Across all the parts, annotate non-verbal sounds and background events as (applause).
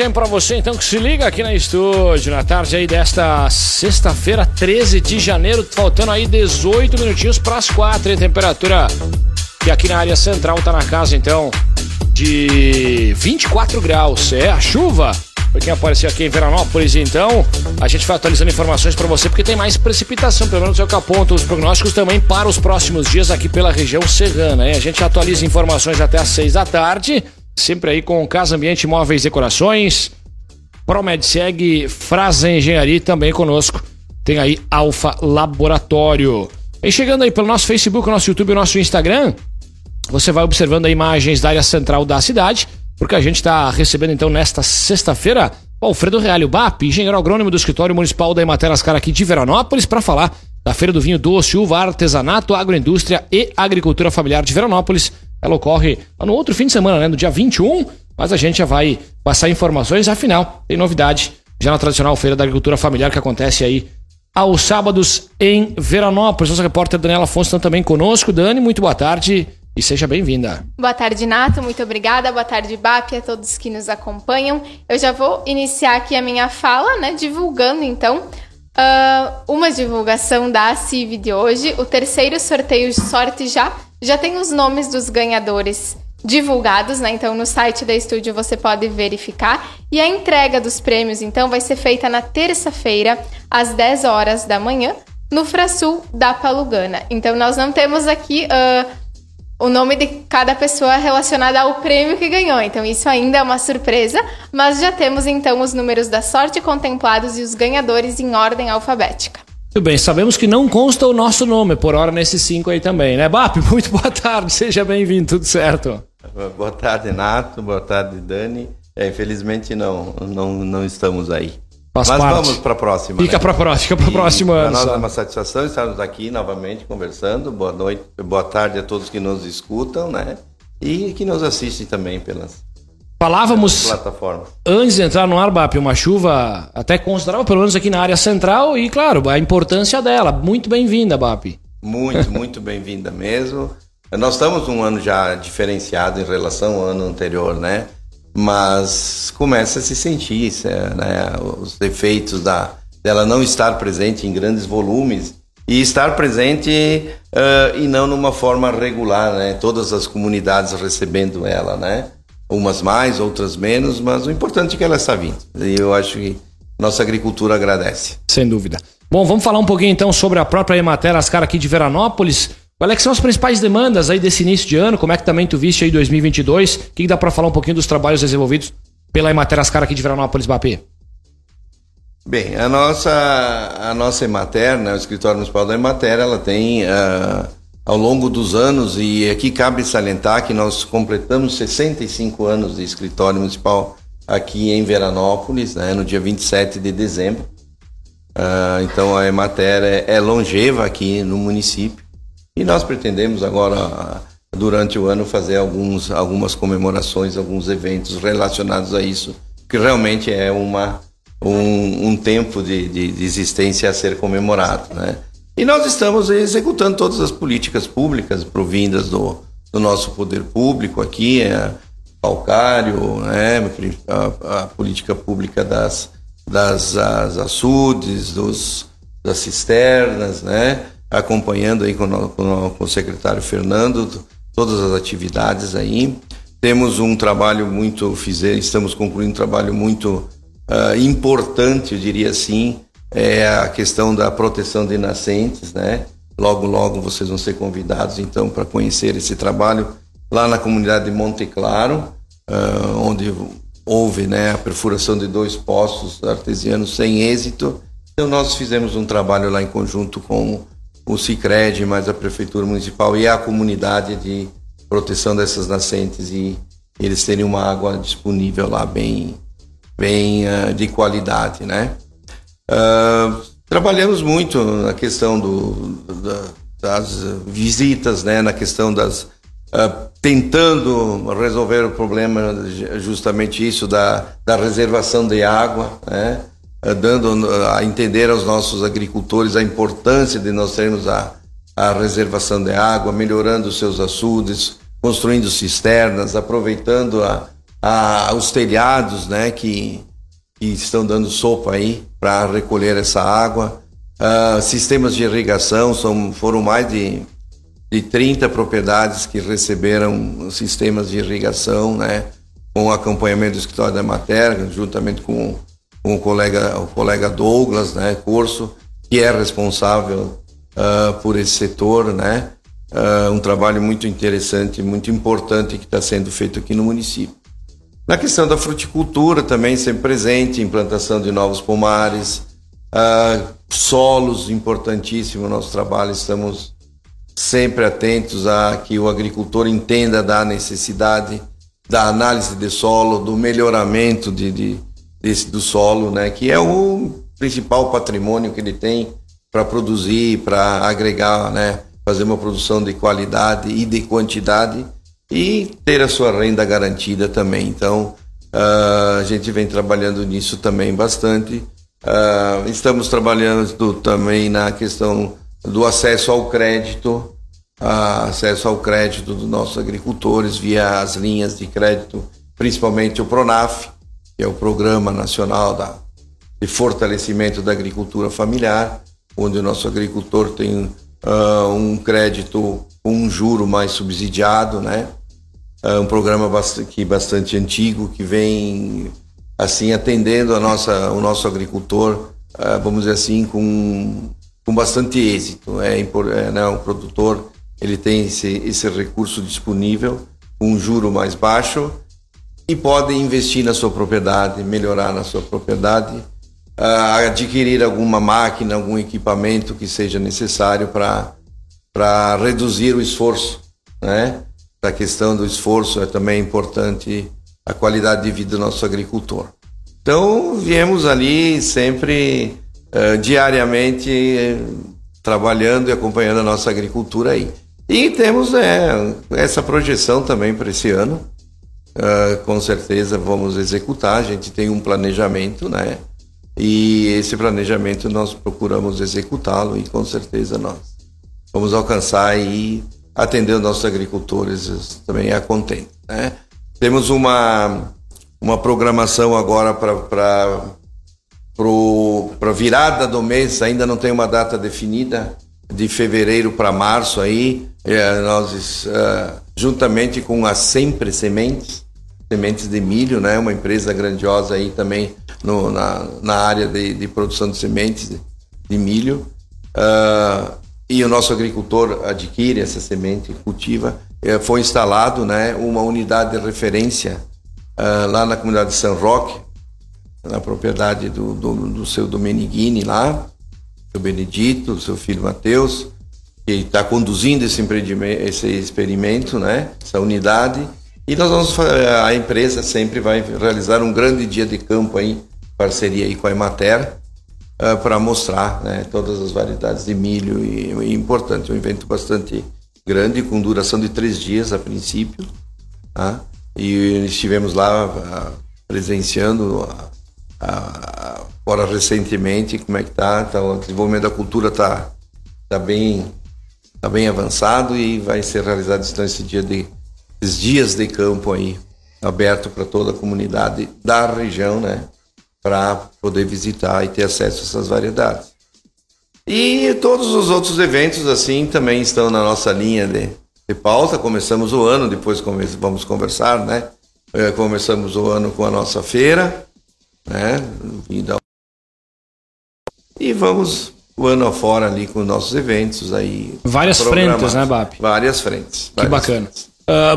Hein, pra você então que se liga aqui na estúdio, na tarde aí desta sexta-feira, 13 de janeiro, faltando aí 18 minutinhos para as 4, hein, temperatura que aqui na área central tá na casa então de 24 graus. É a chuva. Pra quem apareceu aqui em Veranópolis, então, a gente vai atualizando informações para você porque tem mais precipitação, pelo menos é o que aponta os prognósticos também para os próximos dias aqui pela região serrana. Hein? A gente atualiza informações até às 6 da tarde. Sempre aí com Casa Ambiente Móveis Decorações, Promedseg, Frasa Engenharia também conosco. Tem aí Alfa Laboratório. E chegando aí pelo nosso Facebook, nosso YouTube nosso Instagram, você vai observando aí imagens da área central da cidade, porque a gente está recebendo então nesta sexta-feira o Alfredo Real, o BAP, engenheiro agrônomo do escritório municipal da Emater Ascar aqui de Veranópolis, para falar da Feira do Vinho Doce, Uva, Artesanato, Agroindústria e Agricultura Familiar de Veranópolis ela ocorre no outro fim de semana, né? No dia 21, mas a gente já vai passar informações. Afinal, tem novidade já na tradicional Feira da Agricultura Familiar que acontece aí aos sábados em Veranópolis. Nossa repórter Daniela Afonso está também conosco. Dani, muito boa tarde e seja bem-vinda. Boa tarde, Nato. Muito obrigada. Boa tarde, BAP, a todos que nos acompanham. Eu já vou iniciar aqui a minha fala, né? Divulgando, então, uh, uma divulgação da CIV de hoje. O terceiro sorteio de sorte já já tem os nomes dos ganhadores divulgados, né? Então no site da estúdio você pode verificar. E a entrega dos prêmios, então, vai ser feita na terça-feira, às 10 horas da manhã, no Frasul da Palugana. Então nós não temos aqui uh, o nome de cada pessoa relacionada ao prêmio que ganhou. Então isso ainda é uma surpresa, mas já temos então os números da sorte contemplados e os ganhadores em ordem alfabética. Muito bem, sabemos que não consta o nosso nome por hora nesses cinco aí também, né? BAP, (laughs) muito boa tarde, seja bem-vindo, tudo certo? Boa tarde, Nato, boa tarde, Dani. É, infelizmente não, não, não estamos aí. Faz Mas parte. vamos para a próxima. Fica né? para a próxima, fica para a próxima. Para nós é uma satisfação estarmos aqui novamente conversando. Boa noite, boa tarde a todos que nos escutam, né? E que nos assistem também pelas Falávamos antes de entrar no ar, BAP, uma chuva até considerável, pelo menos aqui na área central, e claro, a importância dela. Muito bem-vinda, BAP. Muito, (laughs) muito bem-vinda mesmo. Nós estamos um ano já diferenciado em relação ao ano anterior, né? Mas começa a se sentir né? os efeitos da, dela não estar presente em grandes volumes e estar presente uh, e não numa forma regular, né? Todas as comunidades recebendo ela, né? Umas mais, outras menos, mas o importante é que ela está vindo. E eu acho que nossa agricultura agradece. Sem dúvida. Bom, vamos falar um pouquinho então sobre a própria Emater Ascar aqui de Veranópolis. Quais é são as principais demandas aí desse início de ano? Como é que também tu viste aí 2022? O que, dá para falar um pouquinho dos trabalhos desenvolvidos pela Emater Ascar aqui de Veranópolis, Bapê? Bem, a nossa, a nossa Emater, né, o escritório municipal da Emater, ela tem uh, ao longo dos anos, e aqui cabe salientar que nós completamos 65 anos de escritório municipal aqui em Veranópolis, né, no dia 27 de dezembro. Uh, então a Emater é, é, longeva aqui no município e nós pretendemos agora, durante o ano, fazer alguns, algumas comemorações, alguns eventos relacionados a isso, que realmente é uma, um, um tempo de, de, de existência a ser comemorado. Né? E nós estamos executando todas as políticas públicas provindas do, do nosso poder público aqui, é, calcário, né, a, a, política pública das, das as açudes, dos, das cisternas, né, acompanhando aí com, com, com o secretário Fernando todas as atividades aí. Temos um trabalho muito, estamos concluindo um trabalho muito uh, importante, eu diria assim, é a questão da proteção de nascentes, né? Logo, logo vocês vão ser convidados, então, para conhecer esse trabalho lá na comunidade de Monte Claro, uh, onde houve né, a perfuração de dois poços artesianos sem êxito. Então, nós fizemos um trabalho lá em conjunto com o Cicred, mais a Prefeitura Municipal e a comunidade de proteção dessas nascentes e eles terem uma água disponível lá bem, bem uh, de qualidade, né? Uh, trabalhamos muito na questão do, da, das visitas, né, na questão das. Uh, tentando resolver o problema, justamente isso, da, da reservação de água, né, uh, dando a entender aos nossos agricultores a importância de nós termos a, a reservação de água, melhorando os seus açudes, construindo cisternas, aproveitando a, a, os telhados, né, que, que estão dando sopa aí para recolher essa água. Uh, sistemas de irrigação, são, foram mais de, de 30 propriedades que receberam sistemas de irrigação, né, com acompanhamento do escritório da Mater, juntamente com, com o, colega, o colega Douglas, né, Corso, que é responsável uh, por esse setor, né, uh, um trabalho muito interessante, muito importante que está sendo feito aqui no município. Na questão da fruticultura também sempre presente, implantação de novos pomares, uh, solos, importantíssimo nosso trabalho, estamos sempre atentos a que o agricultor entenda da necessidade da análise de solo, do melhoramento de, de desse, do solo, né, que é o principal patrimônio que ele tem para produzir, para agregar, né, fazer uma produção de qualidade e de quantidade e ter a sua renda garantida também. Então, uh, a gente vem trabalhando nisso também bastante. Uh, estamos trabalhando também na questão do acesso ao crédito, uh, acesso ao crédito dos nossos agricultores via as linhas de crédito, principalmente o PRONAF, que é o Programa Nacional da, de Fortalecimento da Agricultura Familiar, onde o nosso agricultor tem uh, um crédito com um juro mais subsidiado, né? Uh, um programa bastante, bastante antigo que vem assim atendendo a nossa, o nosso agricultor, uh, vamos dizer assim, com, com bastante êxito. É, é né, o produtor ele tem esse, esse recurso disponível com um juro mais baixo e pode investir na sua propriedade, melhorar na sua propriedade uh, adquirir alguma máquina, algum equipamento que seja necessário para reduzir o esforço, né? A questão do esforço é também importante a qualidade de vida do nosso agricultor. Então, viemos ali sempre, uh, diariamente, uh, trabalhando e acompanhando a nossa agricultura aí. E temos é, essa projeção também para esse ano. Uh, com certeza vamos executar. A gente tem um planejamento, né? E esse planejamento nós procuramos executá-lo e com certeza nós vamos alcançar e atender os nossos agricultores também a contente. Né? Temos uma, uma programação agora para para virada do mês, ainda não tem uma data definida, de fevereiro para março aí, é, nós uh, juntamente com a Sempre Sementes, sementes de milho, né, uma empresa grandiosa aí também no, na, na área de, de produção de sementes de, de milho. Uh, e o nosso agricultor adquire essa semente, cultiva. Uh, foi instalado né, uma unidade de referência uh, lá na comunidade de São Roque, na propriedade do, do, do seu Domeniguini lá, seu Benedito, do seu filho Mateus, que está conduzindo esse, esse experimento, né, essa unidade. E nós vamos, a empresa sempre vai realizar um grande dia de campo aí parceria aí com a Emater, uh, eh, para mostrar né, todas as variedades de milho e, e importante, um evento bastante grande, com duração de três dias a princípio, tá? e estivemos lá uh, presenciando agora recentemente como é que tá, tá, o desenvolvimento da cultura tá, tá bem tá bem avançado e vai ser realizado então esse dia de esses dias de campo aí aberto para toda a comunidade da região, né? Para poder visitar e ter acesso a essas variedades. E todos os outros eventos assim também estão na nossa linha de, de pauta. Começamos o ano, depois vamos conversar, né? É, começamos o ano com a nossa feira, né? E vamos o ano afora ali com nossos eventos aí. Várias frentes, né, BAP? Várias frentes. Que várias bacana. Frentes.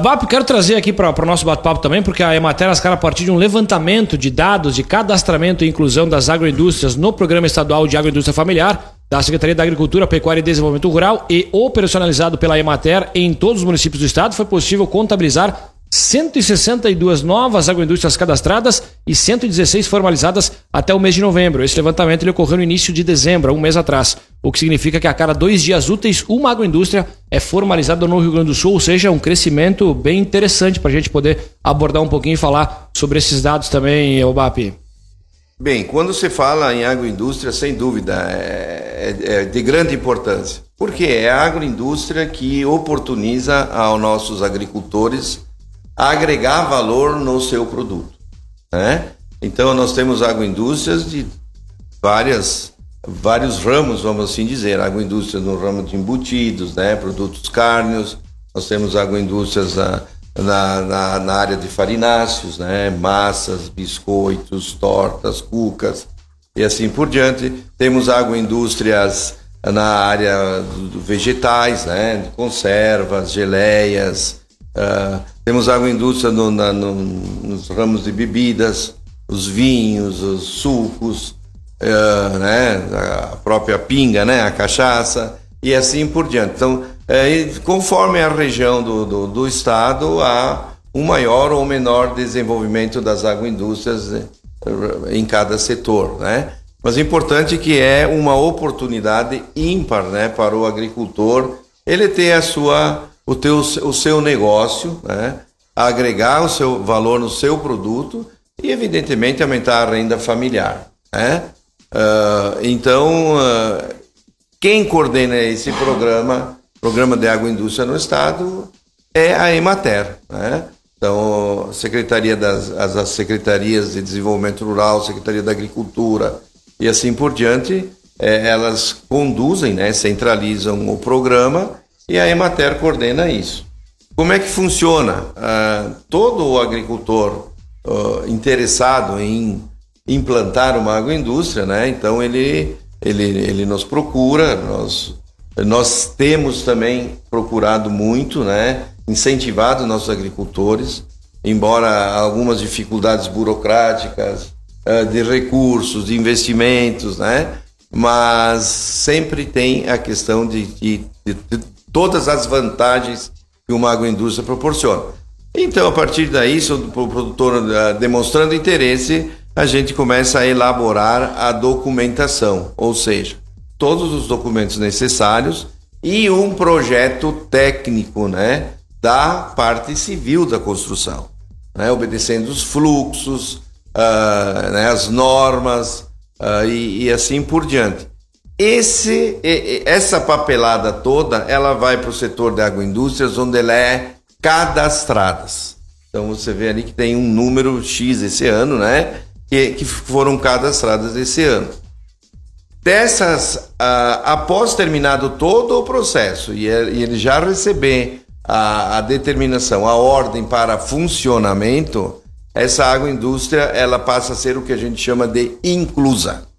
Bap, quero trazer aqui para o nosso bate-papo também, porque a Emater a partir de um levantamento de dados de cadastramento e inclusão das agroindústrias no Programa Estadual de Agroindústria Familiar, da Secretaria da Agricultura, Pecuária e Desenvolvimento Rural e operacionalizado pela Emater em todos os municípios do estado, foi possível contabilizar 162 novas agroindústrias cadastradas e 116 formalizadas até o mês de novembro. Esse levantamento ocorreu no início de dezembro, um mês atrás, o que significa que a cada dois dias úteis uma agroindústria é formalizada no Rio Grande do Sul, ou seja, um crescimento bem interessante para a gente poder abordar um pouquinho e falar sobre esses dados também, Obap. Bem, quando se fala em agroindústria, sem dúvida, é, é, é de grande importância, porque é a agroindústria que oportuniza aos nossos agricultores agregar valor no seu produto. Né? Então nós temos agroindústrias de várias vários ramos, vamos assim dizer, agroindústria no ramo de embutidos, né, produtos cárneos, nós temos agroindústrias na, na, na, na área de farináceos, né, massas, biscoitos, tortas, cucas e assim por diante. Temos agroindústrias na área do, vegetais, né, conservas, geleias, uh, temos agroindústria no, na, no, nos ramos de bebidas, os vinhos, os sucos, uh, né, a própria pinga, né, a cachaça e assim por diante. Então, é, conforme a região do, do, do, estado, há um maior ou menor desenvolvimento das agroindústrias né, em cada setor, né? Mas o importante que é uma oportunidade ímpar, né, para o agricultor ele ter a sua o, teu, o seu negócio, né, agregar o seu valor no seu produto e, evidentemente, aumentar a renda familiar. Né? Uh, então, uh, quem coordena esse programa, Programa de Agroindústria no Estado, é a Emater. Né? Então, Secretaria das as, as Secretarias de Desenvolvimento Rural, Secretaria da Agricultura e assim por diante, é, elas conduzem, né, centralizam o programa e a Emater coordena isso. Como é que funciona? Uh, todo o agricultor uh, interessado em implantar uma agroindústria, né? Então ele, ele, ele nos procura, nós, nós temos também procurado muito, né? Incentivado nossos agricultores, embora algumas dificuldades burocráticas, uh, de recursos, de investimentos, né? Mas sempre tem a questão de, de, de todas as vantagens que uma agroindústria proporciona. Então, a partir daí, o produtor uh, demonstrando interesse, a gente começa a elaborar a documentação, ou seja, todos os documentos necessários e um projeto técnico, né, da parte civil da construção, né, obedecendo os fluxos, uh, né, as normas uh, e, e assim por diante. Esse, essa papelada toda, ela vai para o setor de agroindústrias, onde ela é cadastrada. Então você vê ali que tem um número X esse ano, né? Que, que foram cadastradas esse ano. Dessas, uh, após terminado todo o processo e ele já receber a, a determinação, a ordem para funcionamento, essa agroindústria ela passa a ser o que a gente chama de inclusa.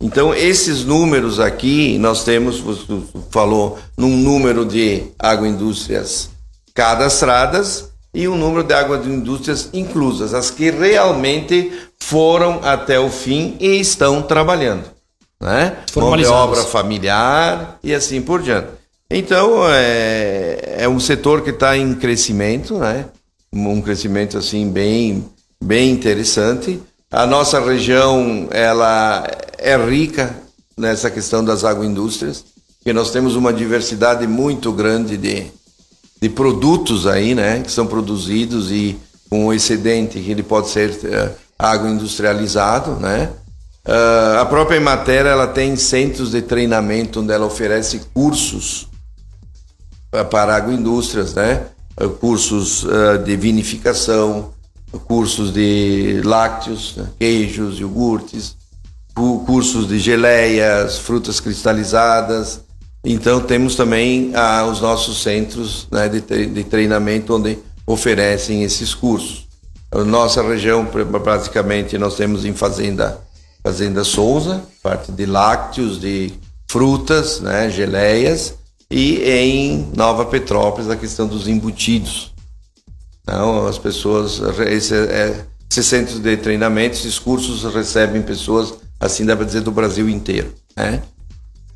Então, esses números aqui, nós temos, você falou, num número de agroindústrias cadastradas e um número de agroindústrias inclusas, as que realmente foram até o fim e estão trabalhando. Né? Mão de obra familiar e assim por diante. Então, é, é um setor que está em crescimento, né? um crescimento assim bem, bem interessante. A nossa região ela é rica nessa questão das agroindústrias, porque nós temos uma diversidade muito grande de, de produtos aí, né, que são produzidos e com um excedente que ele pode ser uh, agroindustrializado, né. Uh, a própria Emater ela tem centros de treinamento onde ela oferece cursos uh, para agroindústrias, né, cursos de vinificação, cursos de lácteos, né? queijos, iogurtes, cursos de geleias, frutas cristalizadas. Então temos também ah, os nossos centros né, de, de treinamento onde oferecem esses cursos. Nossa região, praticamente, nós temos em Fazenda, Fazenda Souza, parte de lácteos, de frutas, né, geleias, e em Nova Petrópolis a questão dos embutidos. Então, as pessoas, esse, é, esses centros de treinamento, esses cursos recebem pessoas, assim dá para dizer, do Brasil inteiro, né?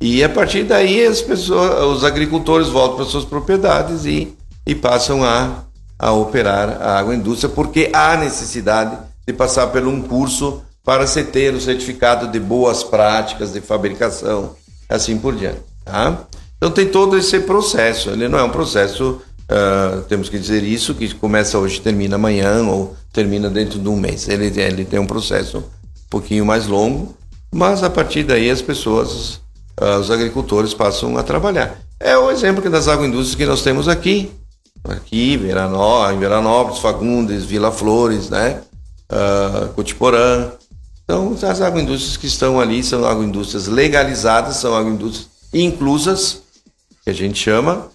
E a partir daí as pessoas, os agricultores voltam para suas propriedades e, e passam a, a operar a agroindústria, porque há necessidade de passar por um curso para se ter o certificado de boas práticas de fabricação, assim por diante. Tá? Então tem todo esse processo, ele não é um processo Uh, temos que dizer isso, que começa hoje termina amanhã ou termina dentro de um mês. Ele, ele tem um processo um pouquinho mais longo, mas a partir daí as pessoas, uh, os agricultores passam a trabalhar. É o exemplo das agroindústrias que nós temos aqui. aqui, Veranó, em Veranópolis, Fagundes, Vila Flores, né? Uh, Cotiporã. Então, as agroindústrias que estão ali são agroindústrias legalizadas, são agroindústrias inclusas, que a gente chama,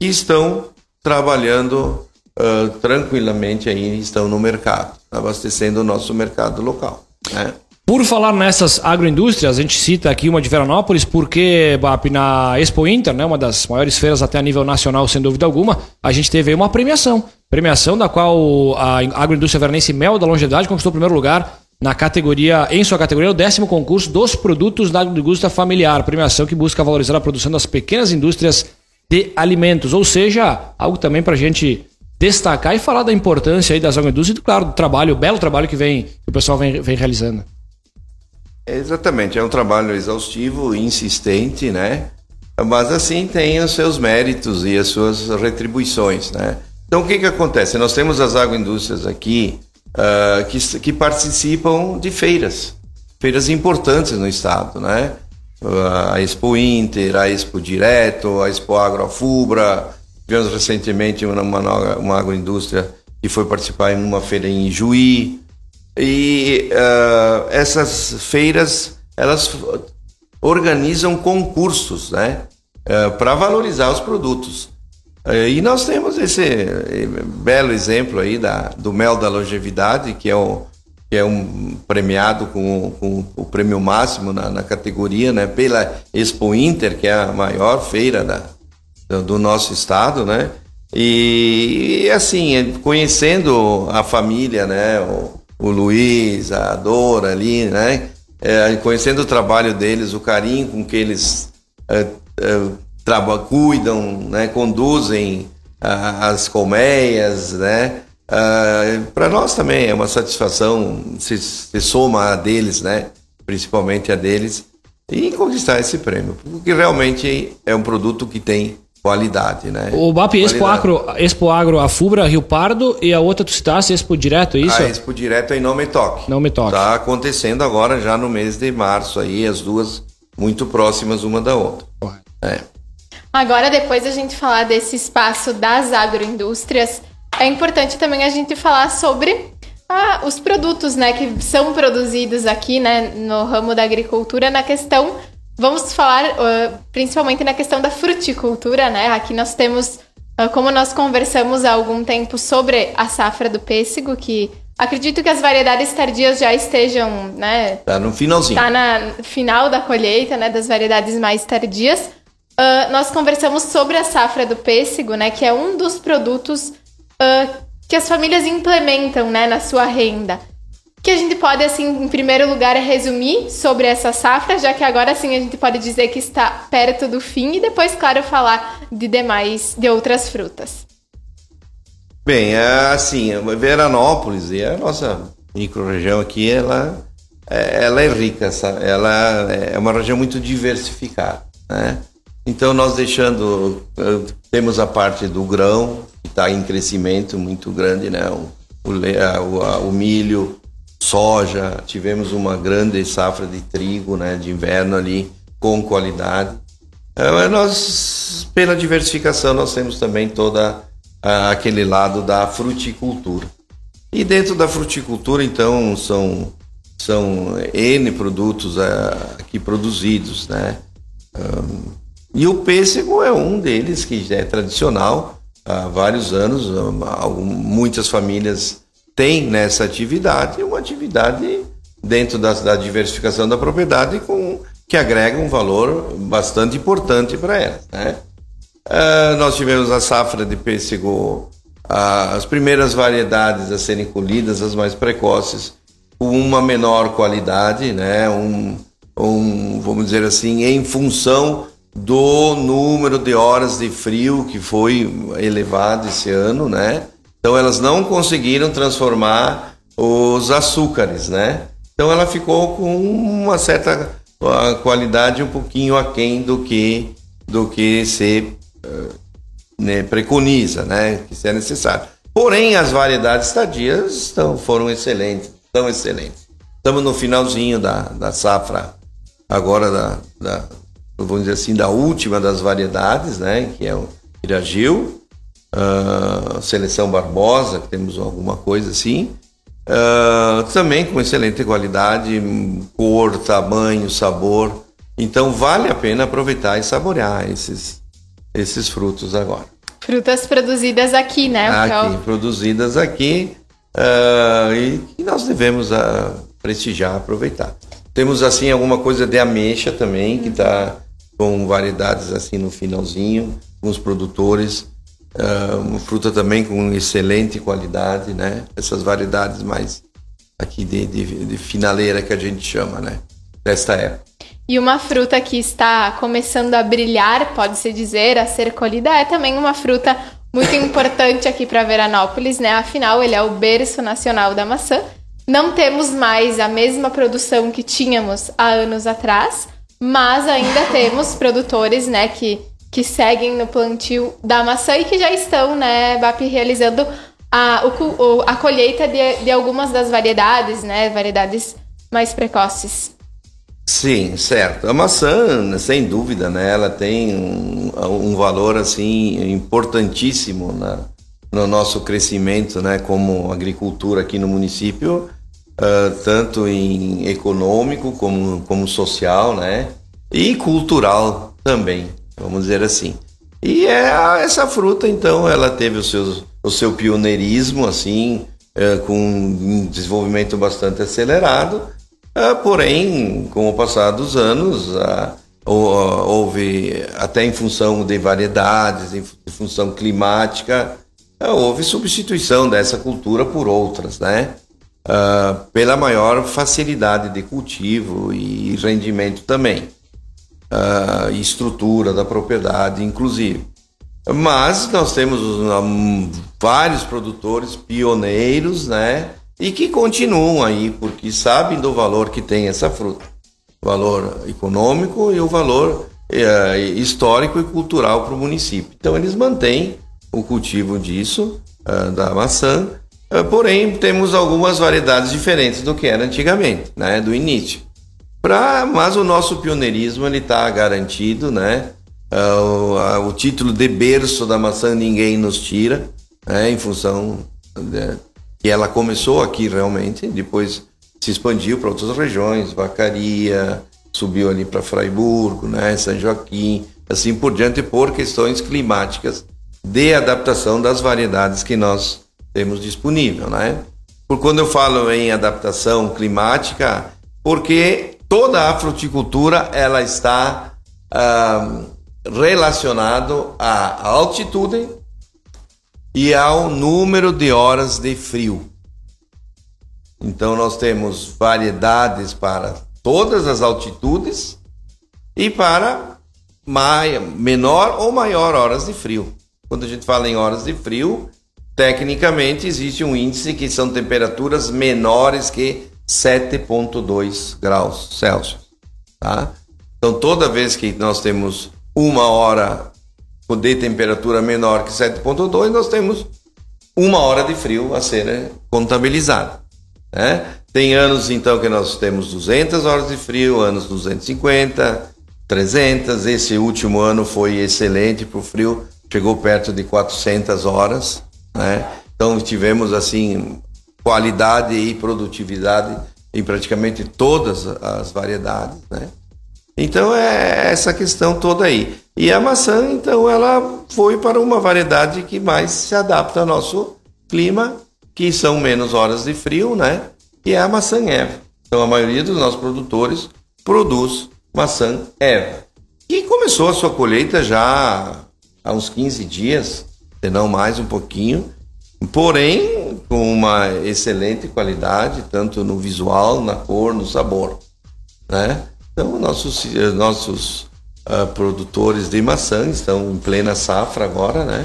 que estão trabalhando uh, tranquilamente aí, estão no mercado, abastecendo o nosso mercado local. Né? Por falar nessas agroindústrias, a gente cita aqui uma de Veranópolis, porque BAP, na Expo Inter, né, uma das maiores feiras até a nível nacional, sem dúvida alguma, a gente teve aí uma premiação. Premiação da qual a agroindústria veranense Mel da Longevidade conquistou o primeiro lugar na categoria, em sua categoria, o décimo concurso dos produtos da indústria familiar. Premiação que busca valorizar a produção das pequenas indústrias de alimentos. Ou seja, algo também para a gente destacar e falar da importância aí das agroindústrias e, claro, do trabalho, o belo trabalho que, vem, que o pessoal vem, vem realizando. Exatamente, é um trabalho exaustivo, insistente, né? Mas assim tem os seus méritos e as suas retribuições, né? Então o que que acontece? Nós temos as agroindústrias aqui uh, que, que participam de feiras, feiras importantes no estado, né? A Expo Inter, a Expo Direto, a Expo Agrofubra, tivemos recentemente uma, uma, uma agroindústria que foi participar em uma feira em Juí, e uh, essas feiras elas organizam concursos, né, uh, para valorizar os produtos. Uh, e nós temos esse belo exemplo aí da, do mel da longevidade, que é, o, que é um premiado com, com o prêmio máximo na, na, categoria, né, pela Expo Inter, que é a maior feira da, do, nosso estado, né. E, e assim, conhecendo a família, né, o, o Luiz, a Dora ali, né? É, conhecendo o trabalho deles, o carinho com que eles é, é, cuidam, né? conduzem as colmeias, né? Para nós também é uma satisfação se, se soma a deles, né? principalmente a deles, e conquistar esse prêmio, porque realmente é um produto que tem qualidade, né? O BAP Expo Agro, Expo Agro, a Fubra, Rio Pardo e a outra tu citaste, Expo Direto, é isso? A Expo Direto é em Não Me Toque. Não Me Toque. Tá acontecendo agora já no mês de março aí, as duas muito próximas uma da outra. É. Agora, depois a gente falar desse espaço das agroindústrias, é importante também a gente falar sobre ah, os produtos, né, que são produzidos aqui, né, no ramo da agricultura, na questão Vamos falar uh, principalmente na questão da fruticultura, né? Aqui nós temos, uh, como nós conversamos há algum tempo sobre a safra do pêssego, que acredito que as variedades tardias já estejam, né? Tá no finalzinho. Tá na final da colheita, né? Das variedades mais tardias. Uh, nós conversamos sobre a safra do pêssego, né? Que é um dos produtos que as famílias implementam, né? Na sua renda que a gente pode, assim, em primeiro lugar, resumir sobre essa safra, já que agora sim a gente pode dizer que está perto do fim, e depois, claro, falar de demais, de outras frutas. Bem, é assim, Veranópolis e a nossa microrregião aqui, ela, é, ela é rica, ela é uma região muito diversificada, né? Então nós deixando, eh, temos a parte do grão, está em crescimento muito grande, né? O, o, o, o milho, soja, tivemos uma grande safra de trigo, né, de inverno ali com qualidade. É, nós, pela diversificação, nós temos também toda aquele lado da fruticultura. E dentro da fruticultura, então, são são N produtos aqui produzidos, né? Um, e o pêssego é um deles que é tradicional há vários anos. Muitas famílias tem nessa atividade uma atividade dentro da, da diversificação da propriedade com, que agrega um valor bastante importante para ela. Né? Uh, nós tivemos a safra de pêssego, uh, as primeiras variedades a serem colhidas, as mais precoces, com uma menor qualidade, né? um, um, vamos dizer assim, em função do número de horas de frio que foi elevado esse ano, né? Então elas não conseguiram transformar os açúcares, né? Então ela ficou com uma certa qualidade um pouquinho aquém do que do que se uh, né, preconiza, né? Que se é necessário. Porém, as variedades tadias estão, foram excelentes, estão excelentes. Estamos no finalzinho da, da safra agora da, da, vamos dizer assim, da última das variedades, né? Que é o Iragil uh, Seleção Barbosa, que temos alguma coisa assim. Uh, também com excelente qualidade, cor, tamanho, sabor. Então vale a pena aproveitar e saborear esses, esses frutos agora. Frutas produzidas aqui, né? Aqui, produzidas aqui uh, e que nós devemos uh, prestigiar, aproveitar. Temos assim alguma coisa de ameixa também, que está com variedades assim no finalzinho, com os produtores. Uma fruta também com excelente qualidade, né? Essas variedades mais aqui de, de, de finaleira que a gente chama, né? Desta época. E uma fruta que está começando a brilhar, pode-se dizer, a ser colhida, é também uma fruta muito importante aqui para Veranópolis, né? Afinal, ele é o berço nacional da maçã. Não temos mais a mesma produção que tínhamos há anos atrás, mas ainda temos produtores, né, que, que seguem no plantio da maçã e que já estão, né, BAP, realizando a, o, a colheita de, de algumas das variedades, né, variedades mais precoces. Sim, certo. A maçã, sem dúvida, né, ela tem um, um valor assim importantíssimo na, no nosso crescimento, né, como agricultura aqui no município, uh, tanto em econômico como, como social, né, e cultural também, vamos dizer assim. E é essa fruta, então, ela teve o seu, o seu pioneirismo, assim, uh, com um desenvolvimento bastante acelerado, uh, porém, com o passar dos anos, houve, até em função de variedades, em função climática, é, houve substituição dessa cultura por outras, né? Uh, pela maior facilidade de cultivo e rendimento também, uh, estrutura da propriedade, inclusive. Mas nós temos um, vários produtores pioneiros, né? E que continuam aí, porque sabem do valor que tem essa fruta. O valor econômico e o valor uh, histórico e cultural para o município. Então eles mantêm o cultivo disso, uh, da maçã, porém temos algumas variedades diferentes do que era antigamente, né, do início. Pra, mas o nosso pioneirismo ele está garantido, né? Uh, o, o, título de berço da maçã ninguém nos tira, né, em função de, que ela começou aqui realmente, depois se expandiu para outras regiões, Vacaria, subiu ali para Fraiburgo, né, São Joaquim, assim por diante, por questões climáticas de adaptação das variedades que nós temos disponível, né? Por quando eu falo em adaptação climática, porque toda a fruticultura ela está ah, relacionado à altitude e ao número de horas de frio. Então nós temos variedades para todas as altitudes e para menor ou maior horas de frio. Quando a gente fala em horas de frio, tecnicamente existe um índice que são temperaturas menores que 7,2 graus Celsius. Tá? Então, toda vez que nós temos uma hora de temperatura menor que 7,2, nós temos uma hora de frio a ser contabilizada. Né? Tem anos então que nós temos 200 horas de frio, anos 250, 300. Esse último ano foi excelente para o frio, chegou perto de 400 horas, né? Então tivemos assim qualidade e produtividade em praticamente todas as variedades, né? Então é essa questão toda aí. E a maçã, então, ela foi para uma variedade que mais se adapta ao nosso clima, que são menos horas de frio, né? E é a maçã Eva. Então a maioria dos nossos produtores produz maçã Eva. E começou a sua colheita já há uns 15 dias, se não mais um pouquinho, porém com uma excelente qualidade, tanto no visual, na cor, no sabor. Né? Então, nossos, nossos uh, produtores de maçã estão em plena safra agora, né?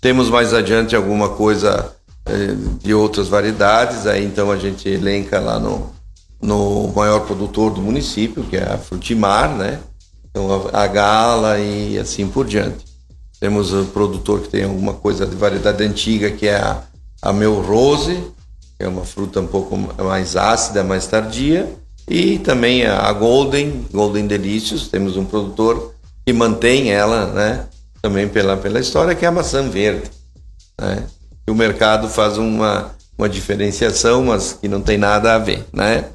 Temos mais adiante alguma coisa uh, de outras variedades, aí então a gente elenca lá no, no maior produtor do município, que é a Frutimar, né? Então a, a Gala e assim por diante. Temos o produtor que tem alguma coisa de variedade antiga, que é a, a Meu Rose, que é uma fruta um pouco mais ácida, mais tardia. E também a Golden, Golden Delicious, temos um produtor que mantém ela, né? Também pela, pela história, que é a maçã verde. né? O mercado faz uma, uma diferenciação, mas que não tem nada a ver, né?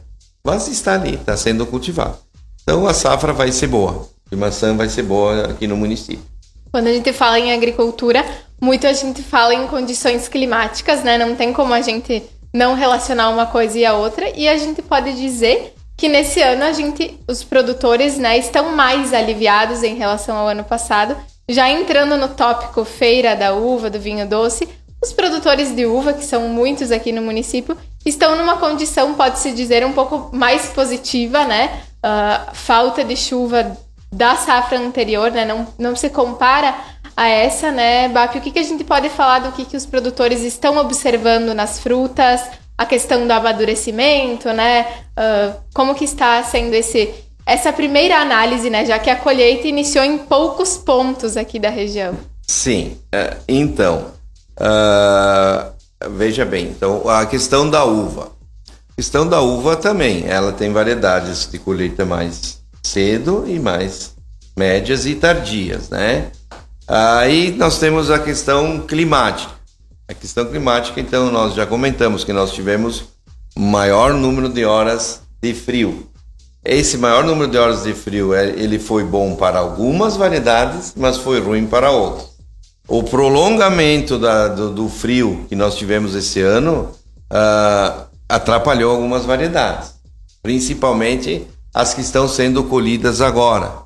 Mas está ali, está sendo cultivado. Então a safra vai ser boa, de maçã vai ser boa aqui no município. Quando a gente fala em agricultura, muito a gente fala em condições climáticas, né? Não tem como a gente não relacionar uma coisa e a outra. E a gente pode dizer que nesse ano a gente, os produtores, né, estão mais aliviados em relação ao ano passado. Já entrando no tópico feira da uva, do vinho doce, os produtores de uva, que são muitos aqui no município, estão numa condição, pode-se dizer, um pouco mais positiva, né? Uh, falta de chuva da safra anterior, né? Não, não se compara a essa, né, Bap? O que, que a gente pode falar do que, que os produtores estão observando nas frutas, a questão do amadurecimento, né? Uh, como que está sendo esse essa primeira análise, né? Já que a colheita iniciou em poucos pontos aqui da região. Sim, é, então uh, veja bem, então a questão da uva, a questão da uva também, ela tem variedades de colheita mais cedo e mais médias e tardias, né? Aí nós temos a questão climática. A questão climática, então, nós já comentamos que nós tivemos maior número de horas de frio. Esse maior número de horas de frio, é, ele foi bom para algumas variedades, mas foi ruim para outras. O prolongamento da, do, do, frio que nós tivemos esse ano uh, atrapalhou algumas variedades, principalmente as que estão sendo colhidas agora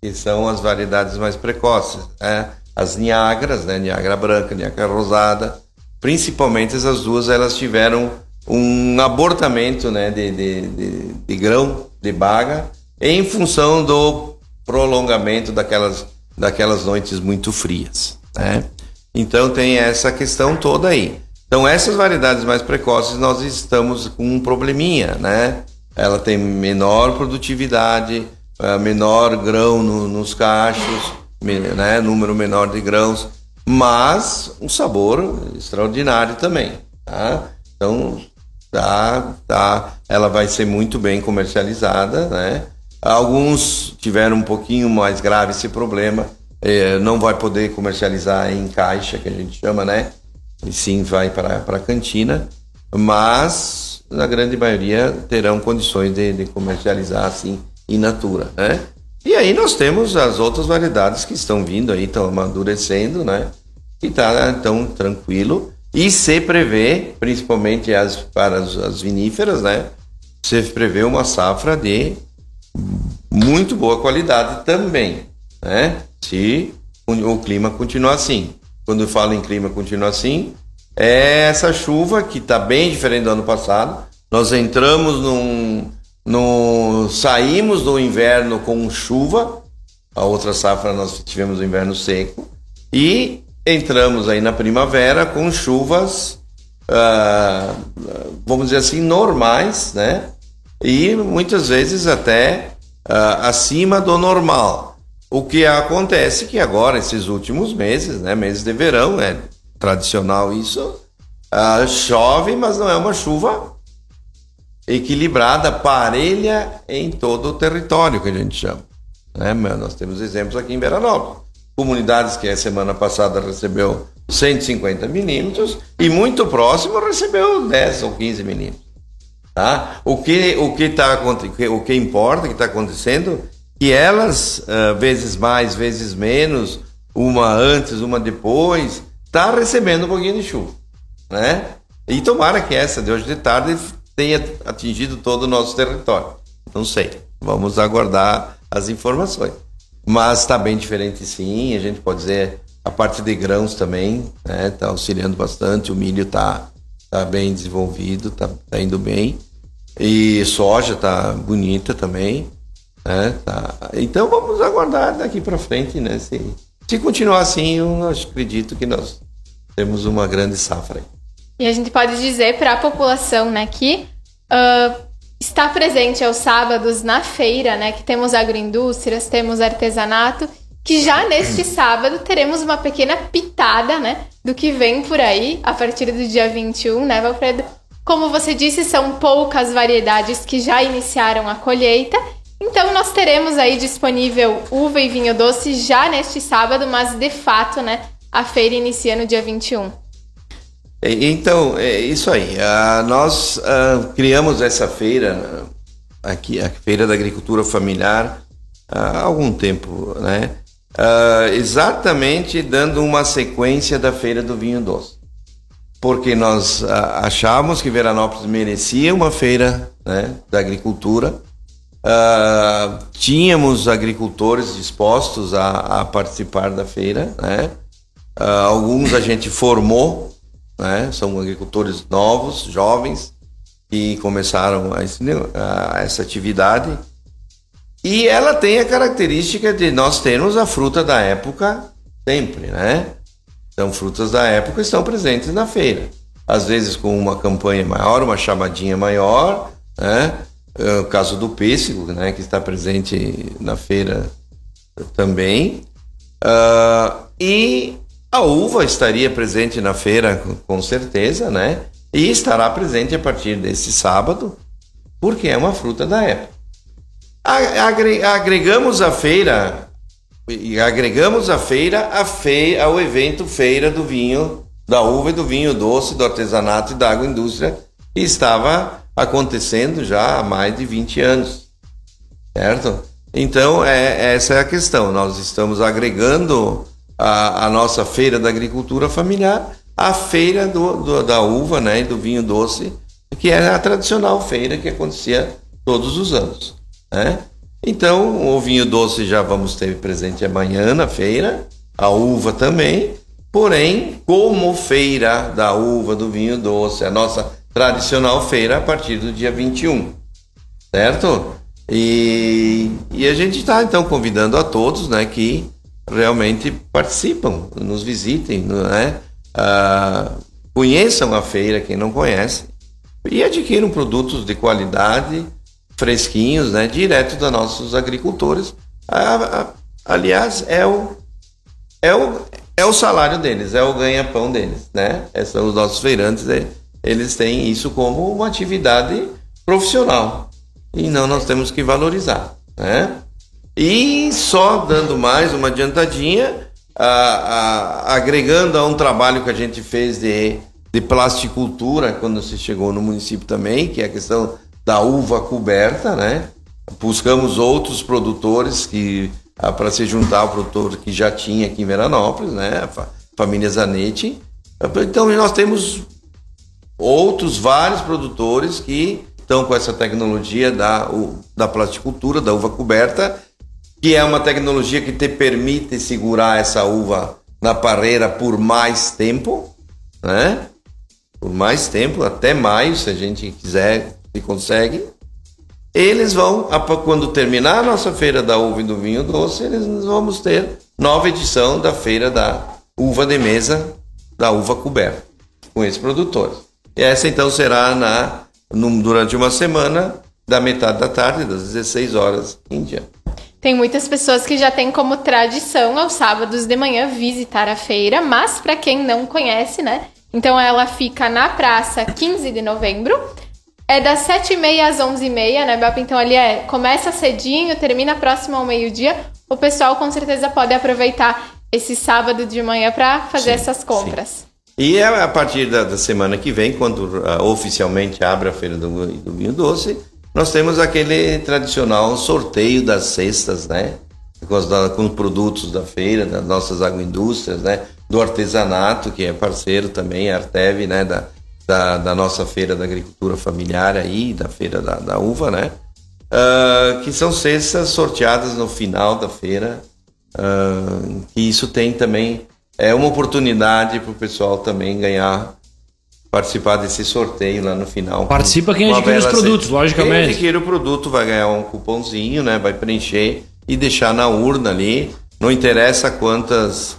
que são as variedades mais precoces, né? As Niagras, né? Niagra branca, Niagra rosada, principalmente essas duas, elas tiveram um abortamento, né? De, de, de, de grão, de baga, em função do prolongamento daquelas, daquelas noites muito frias, né? Então tem essa questão toda aí. Então essas variedades mais precoces nós estamos com um probleminha, né? Ela tem menor produtividade, uh, menor grão no, nos cachos, né, número menor de grãos, mas um sabor extraordinário também. Tá? Então, tá, tá, ela vai ser muito bem comercializada. Né? Alguns tiveram um pouquinho mais grave esse problema, eh, não vai poder comercializar em caixa, que a gente chama, né? E sim vai para a cantina, mas na grande maioria terão condições de, de comercializar assim in natura, né? E aí nós temos as outras variedades que estão vindo aí, estão amadurecendo, né? E está tão tranquilo. E se prevê, principalmente as, para as viníferas, né? Se prevê uma safra de muito boa qualidade também, né? Se o clima continuar assim. Quando eu falo em clima continuar assim, é essa chuva que está bem diferente do ano passado. Nós entramos num, no, saímos do inverno com chuva, a outra safra nós tivemos o inverno seco, e entramos aí na primavera com chuvas, uh, vamos dizer assim, normais, né? E muitas vezes até uh, acima do normal. O que acontece que agora, esses últimos meses, né, meses de verão, é tradicional isso, uh, chove, mas não é uma chuva equilibrada, parelha em todo o território que a gente chama. Né? Nós temos exemplos aqui em Veranópolis. Comunidades que a semana passada recebeu 150 milímetros e muito próximo recebeu 10 ou 15 milímetros. Tá? O que o que tá o que importa que está acontecendo que elas uh, vezes mais vezes menos uma antes uma depois está recebendo um pouquinho de chuva, né? E tomara que essa de hoje de tarde tenha atingido todo o nosso território. Não sei. Vamos aguardar as informações. Mas está bem diferente sim, a gente pode dizer a parte de grãos também, né? Está auxiliando bastante, o milho está tá bem desenvolvido, está tá indo bem. E soja está bonita também, né? Tá. Então vamos aguardar daqui para frente, né? Se, se continuar assim, eu acredito que nós temos uma grande safra. E a gente pode dizer para a população né, que uh, está presente aos sábados na feira, né, que temos agroindústrias, temos artesanato, que já neste (clears throat) sábado teremos uma pequena pitada né, do que vem por aí a partir do dia 21, né, Valfredo? Como você disse, são poucas variedades que já iniciaram a colheita. Então nós teremos aí disponível uva e vinho doce já neste sábado, mas de fato, né, a feira inicia no dia 21. Então, é isso aí. Uh, nós uh, criamos essa feira, aqui, a Feira da Agricultura Familiar, há algum tempo, né? Uh, exatamente dando uma sequência da Feira do Vinho Doce. Porque nós achávamos que Veranópolis merecia uma feira né, da agricultura, tínhamos agricultores dispostos a, a participar da feira, né? alguns a gente formou né? São agricultores novos, jovens, que começaram a, a essa atividade. E ela tem a característica de nós termos a fruta da época sempre, né? Então, frutas da época estão presentes na feira. Às vezes com uma campanha maior, uma chamadinha maior, né? É o caso do pêssego, né? Que está presente na feira também. Uh, e a uva estaria presente na feira com certeza, né? E estará presente a partir desse sábado, porque é uma fruta da época. Agregamos a feira e agregamos a feira a feira ao evento feira do vinho, da uva e do vinho doce, do artesanato e da agroindústria, que estava acontecendo já há mais de 20 anos. Certo? Então, é, essa é a questão. Nós estamos agregando a, a nossa feira da agricultura familiar, a feira do, do, da uva né, e do vinho doce, que é a tradicional feira que acontecia todos os anos. Né? Então, o vinho doce já vamos ter presente amanhã na feira, a uva também, porém, como feira da uva, do vinho doce, a nossa tradicional feira a partir do dia 21, certo? E, e a gente está então convidando a todos né, que realmente participam, nos visitem, né? Ah, conheçam a feira, quem não conhece, e adquiram produtos de qualidade, fresquinhos, né? Direto dos nossos agricultores. Ah, ah, aliás, é o, é, o, é o salário deles, é o ganha-pão deles, né? Esses são os nossos feirantes, né? Eles têm isso como uma atividade profissional. E não nós temos que valorizar, né? E só dando mais uma adiantadinha, a, a, agregando a um trabalho que a gente fez de, de plasticultura quando se chegou no município também, que é a questão da uva coberta, né? Buscamos outros produtores que para se juntar ao produtor que já tinha aqui em Veranópolis, né? A família Zanetti. Então nós temos outros vários produtores que estão com essa tecnologia da, da plasticultura, da uva coberta que é uma tecnologia que te permite segurar essa uva na parreira por mais tempo, né? Por mais tempo, até maio, se a gente quiser, se consegue. Eles vão, quando terminar a nossa feira da uva e do vinho doce, eles vamos ter nova edição da feira da uva de mesa, da uva coberta, com esses produtores. Essa então será na, durante uma semana, da metade da tarde, das 16 horas em diante. Tem muitas pessoas que já têm como tradição aos sábados de manhã visitar a feira, mas para quem não conhece, né? Então ela fica na praça 15 de novembro. É das 7h30 às 11h30, né, Bapa? Então ali é, começa cedinho, termina próximo ao meio-dia. O pessoal com certeza pode aproveitar esse sábado de manhã para fazer sim, essas compras. Sim. E a partir da, da, semana que vem, quando uh, oficialmente abre a Feira do, do Vinho Doce, nós temos aquele tradicional sorteio das cestas, né? Com com os produtos da feira, das nossas agroindústrias, né? Do artesanato, que é parceiro também, a Artev, né? Da, da, da, nossa feira da agricultura familiar aí, da feira da, da uva, né? Uh, que são cestas sorteadas no final da feira. Uh, e isso tem também é uma oportunidade para o pessoal também ganhar participar desse sorteio lá no final. Participa quem adquire os produtos, logicamente. Quem adquire o produto vai ganhar um cupomzinho, né? Vai preencher e deixar na urna ali. Não interessa quantas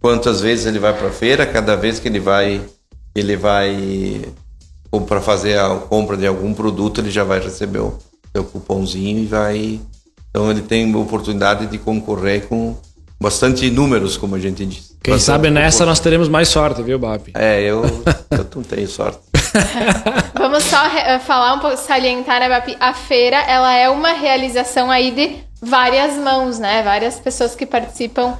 quantas vezes ele vai para a feira, cada vez que ele vai ele vai para fazer a compra de algum produto, ele já vai receber o seu cupomzinho e vai então ele tem a oportunidade de concorrer com bastante números, como a gente diz. Quem bastante sabe nessa nós teremos mais sorte, viu, Bap? É, eu, eu não tenho sorte. (laughs) Vamos só eh, falar um pouco, salientar, né, Bap? A feira, ela é uma realização aí de várias mãos, né? Várias pessoas que participam,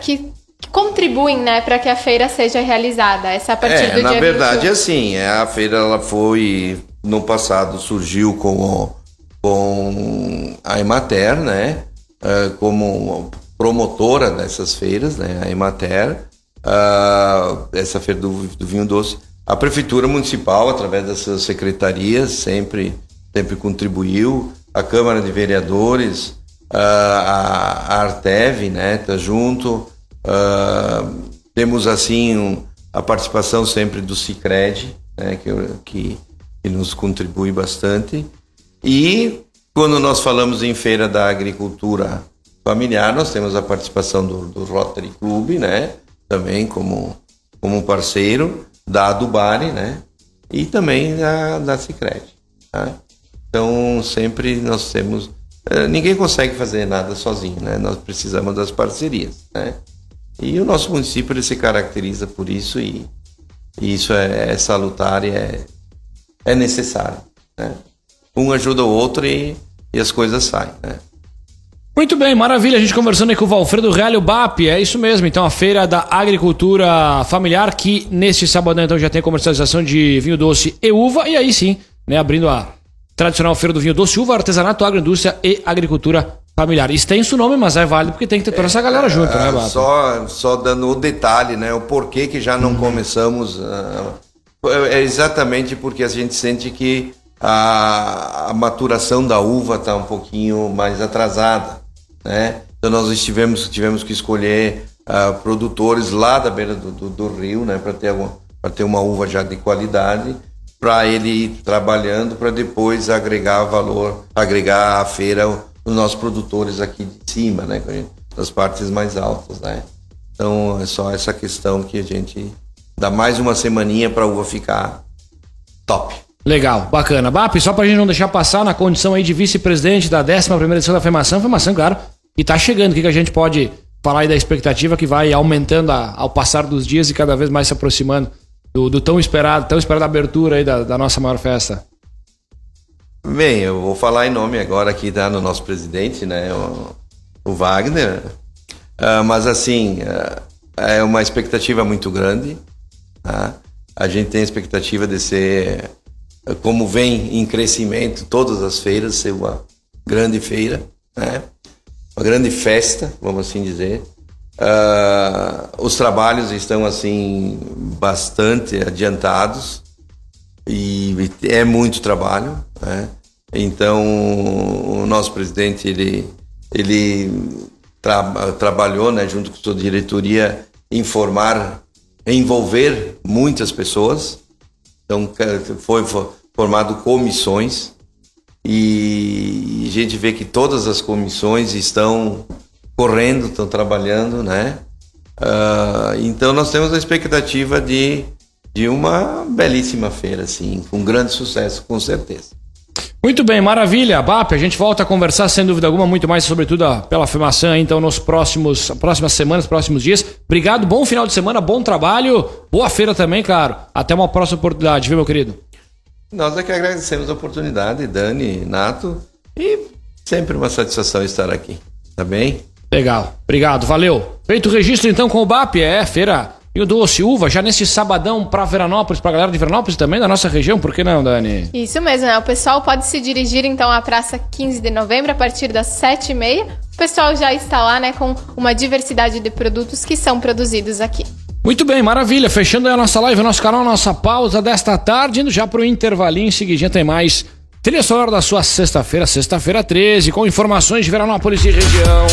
que contribuem, né, para que a feira seja realizada? Essa a partir é, do na dia verdade, 21. assim, é, a feira ela foi no passado surgiu com com a Emater, né, é, como promotora dessas feiras, né, a Emater, uh, essa feira do, do vinho doce, a prefeitura municipal através das suas secretarias sempre sempre contribuiu, a Câmara de Vereadores, uh, a, Artev, né, tá junto. Uh, temos assim um, a participação sempre do Cicred, né, que, que, que nos contribui bastante. E quando nós falamos em feira da agricultura familiar, nós temos a participação do, do Rotary Club, né, também como como parceiro da Adubari, né, e também da, da Cicred. Tá? Então sempre nós temos eh, ninguém consegue fazer nada sozinho, né? Nós precisamos das parcerias, né? E o nosso município ele se caracteriza por isso e, e isso é, é, salutar e é, é necessário, né? Um ajuda o outro e, e as coisas saem, né? Muito bem, maravilha. A gente conversando aí com o Valfredo Realho BAP. É isso mesmo. Então, a Feira da Agricultura Familiar, que neste sábado então já tem comercialização de vinho doce e uva. E aí sim, né, abrindo a tradicional Feira do Vinho Doce, Uva, Artesanato, Agroindústria e Agricultura Familiar. Extenso o nome, mas é válido porque tem que ter toda essa galera junto, né, Bato? Só, só dando o detalhe, né? O porquê que já não uhum. começamos. Uh, é exatamente porque a gente sente que a, a maturação da uva está um pouquinho mais atrasada, né? Então nós tivemos, tivemos que escolher uh, produtores lá da beira do, do, do rio, né? Para ter, ter uma uva já de qualidade para ele ir trabalhando para depois agregar valor, agregar a feira os nossos produtores aqui de cima, né, das partes mais altas, né. Então é só essa questão que a gente dá mais uma semaninha para a uva ficar top. Legal, bacana. BAP, só para a gente não deixar passar na condição aí de vice-presidente da 11ª edição da FEMAção, FEMAção, claro, e está chegando, o que, que a gente pode falar aí da expectativa que vai aumentando a, ao passar dos dias e cada vez mais se aproximando do, do tão esperado, tão esperada abertura aí da, da, nossa maior festa? Bem, eu vou falar em nome agora aqui tá, no nosso presidente, né, o, o Wagner. Uh, mas assim, uh, é uma expectativa muito grande. Tá? A gente tem a expectativa de ser, como vem em crescimento todas as feiras, ser uma grande feira, né? Uma grande festa, vamos assim dizer. Uh, os trabalhos estão assim bastante adiantados e é muito trabalho, né? Então o nosso presidente ele ele tra trabalhou, né, junto com sua diretoria, informar, envolver muitas pessoas. Então foi formado comissões e a gente vê que todas as comissões estão correndo, estão trabalhando, né? Uh, então nós temos a expectativa de, de uma belíssima feira, assim, com grande sucesso, com certeza. Muito bem, maravilha. BAP, a gente volta a conversar, sem dúvida alguma, muito mais, sobretudo pela afirmação, então, nos próximos, próximas semanas, próximos dias. Obrigado, bom final de semana, bom trabalho, boa feira também, claro. Até uma próxima oportunidade, viu, meu querido? Nós é que agradecemos a oportunidade, Dani, Nato, e sempre uma satisfação estar aqui, tá bem? Legal, obrigado, valeu. Feito o registro então com o BAP, é, feira e o Doce Uva, já nesse sabadão para Veranópolis, para a galera de Veranópolis também, da nossa região, por que não, Dani? Isso mesmo, né? O pessoal pode se dirigir então à Praça 15 de Novembro a partir das 7h30. O pessoal já está lá, né, com uma diversidade de produtos que são produzidos aqui. Muito bem, maravilha. Fechando a nossa live, nosso canal, nossa pausa desta tarde, indo já para o intervalinho. Em seguidinha tem mais trilha sonora da sua sexta-feira, sexta-feira 13, com informações de Veranópolis e região.